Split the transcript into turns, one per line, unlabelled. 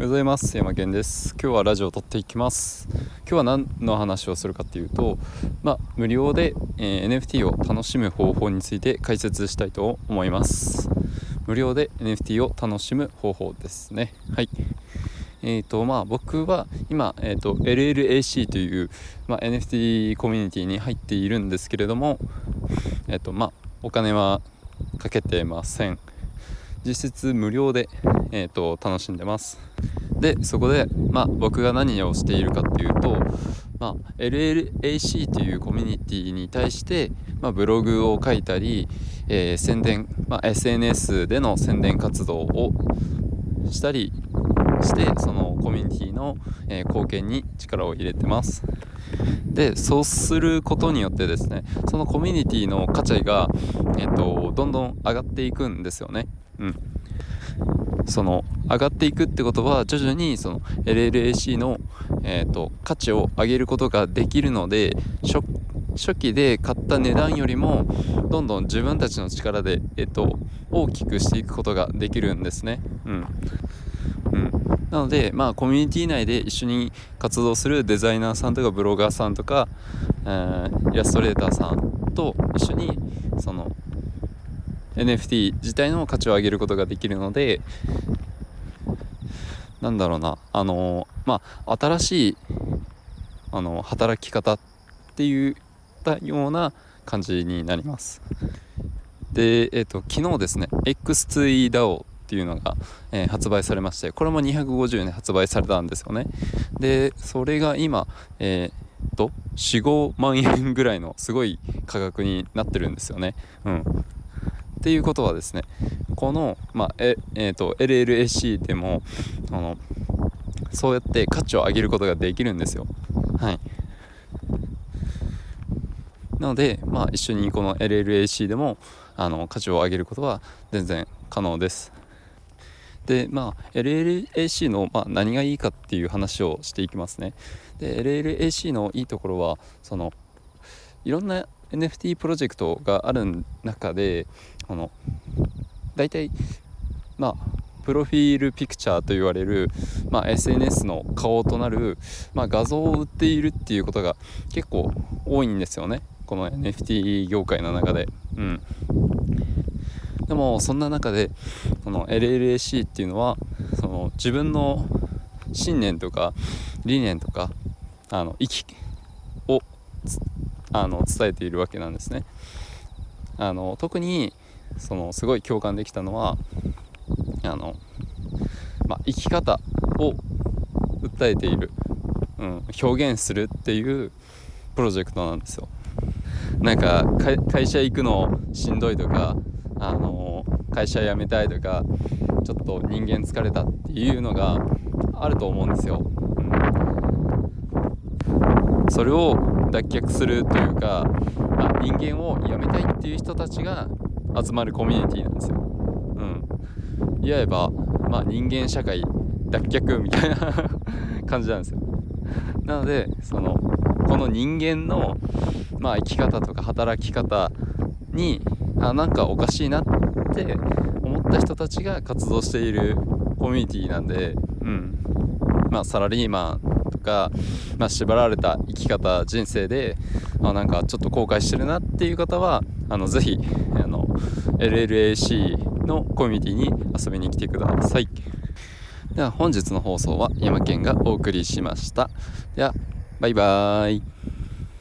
おはようございます。山健です。今日はラジオを撮っていきます。今日は何の話をするかっていうとまあ、無料で、えー、NFT を楽しむ方法について解説したいと思います。無料で NFT を楽しむ方法ですね。はい。えーとまあ、僕は今、えーと、LLAC という、まあ、NFT コミュニティに入っているんですけれども、えーとまあ、お金はかけてません。実質無料で、えーと、楽しんでます。でそこで、まあ、僕が何をしているかっていうと、まあ、LLAC というコミュニティに対して、まあ、ブログを書いたり、えー、宣伝、まあ、SNS での宣伝活動をしたりしてそのコミュニティの、えー、貢献に力を入れてます。でそうすることによってですねそのコミュニティの価値が、えーと、どんどん上がっていくんですよね。うん。その上がっていくってことは徐々にその LLAC の、えーと、価値を上げることができるので初期で買った値段よりもどんどん自分たちの力で、えーと大きくしていくことができるんですね。うん。うん、なので、まあ、コミュニティ内で一緒に活動するデザイナーさんとかブロガーさんとか、えー、イラストレーターさんと一緒にその NFT 自体の価値を上げることができるのでなんだろうなあのまあ新しいあの働き方っていったような感じになります。でえっ、ー、と昨日ですね X2EDAO っていうのが、えー、発売されましてこれも250円で発売されたんですよね。でそれが今えー、っと45万円ぐらいのすごい価格になってるんですよね。うん。っていうことはですねこの、まあええーと、LLAC でもあのそうやって価値を上げることができるんですよ。はい。なので、まあ、一緒にこの LLAC でもあの価値を上げることは全然可能です。でまあ LLAC の、まあ、何がいいかっていう話をしていきますね。で LLAC のいいところはそのいろんな NFT プロジェクトがある中でこの大体まあプロフィールピクチャーと言われる、まあ、SNS の顔となる、まあ、画像を売っているっていうことが結構多いんですよねこの NFT 業界の中で。うんでもそんな中でこの LLAC っていうのはその自分の信念とか理念とかあの息をあの伝えているわけなんですね。あの特にそのすごい共感できたのはあの、まあ、生き方を訴えている、うん、表現するっていうプロジェクトなんですよ。なんか会社行くのしんどいとかあの会社辞めたいとかちょっと人間疲れたっていうのがあると思うんですよ。それを脱却するというか、まあ、人間を辞めたいっていう人たちが集まるコミュニティなんですよ。うん、いわば、まあ、人間社会脱却みたいな 感じなんですよ。なのでそのこの人間の、まあ、生き方とか働き方にあなんかおかしいなって思った人たちが活動しているコミュニティなんで、うんまあ、サラリーマンか、まあ、縛られた生き方人生で、まあ、なんかちょっと後悔してるなっていう方はあのぜひあの LLAC のコミュニティに遊びに来てください。では本日の放送は山県がお送りしました。ではバイバーイ。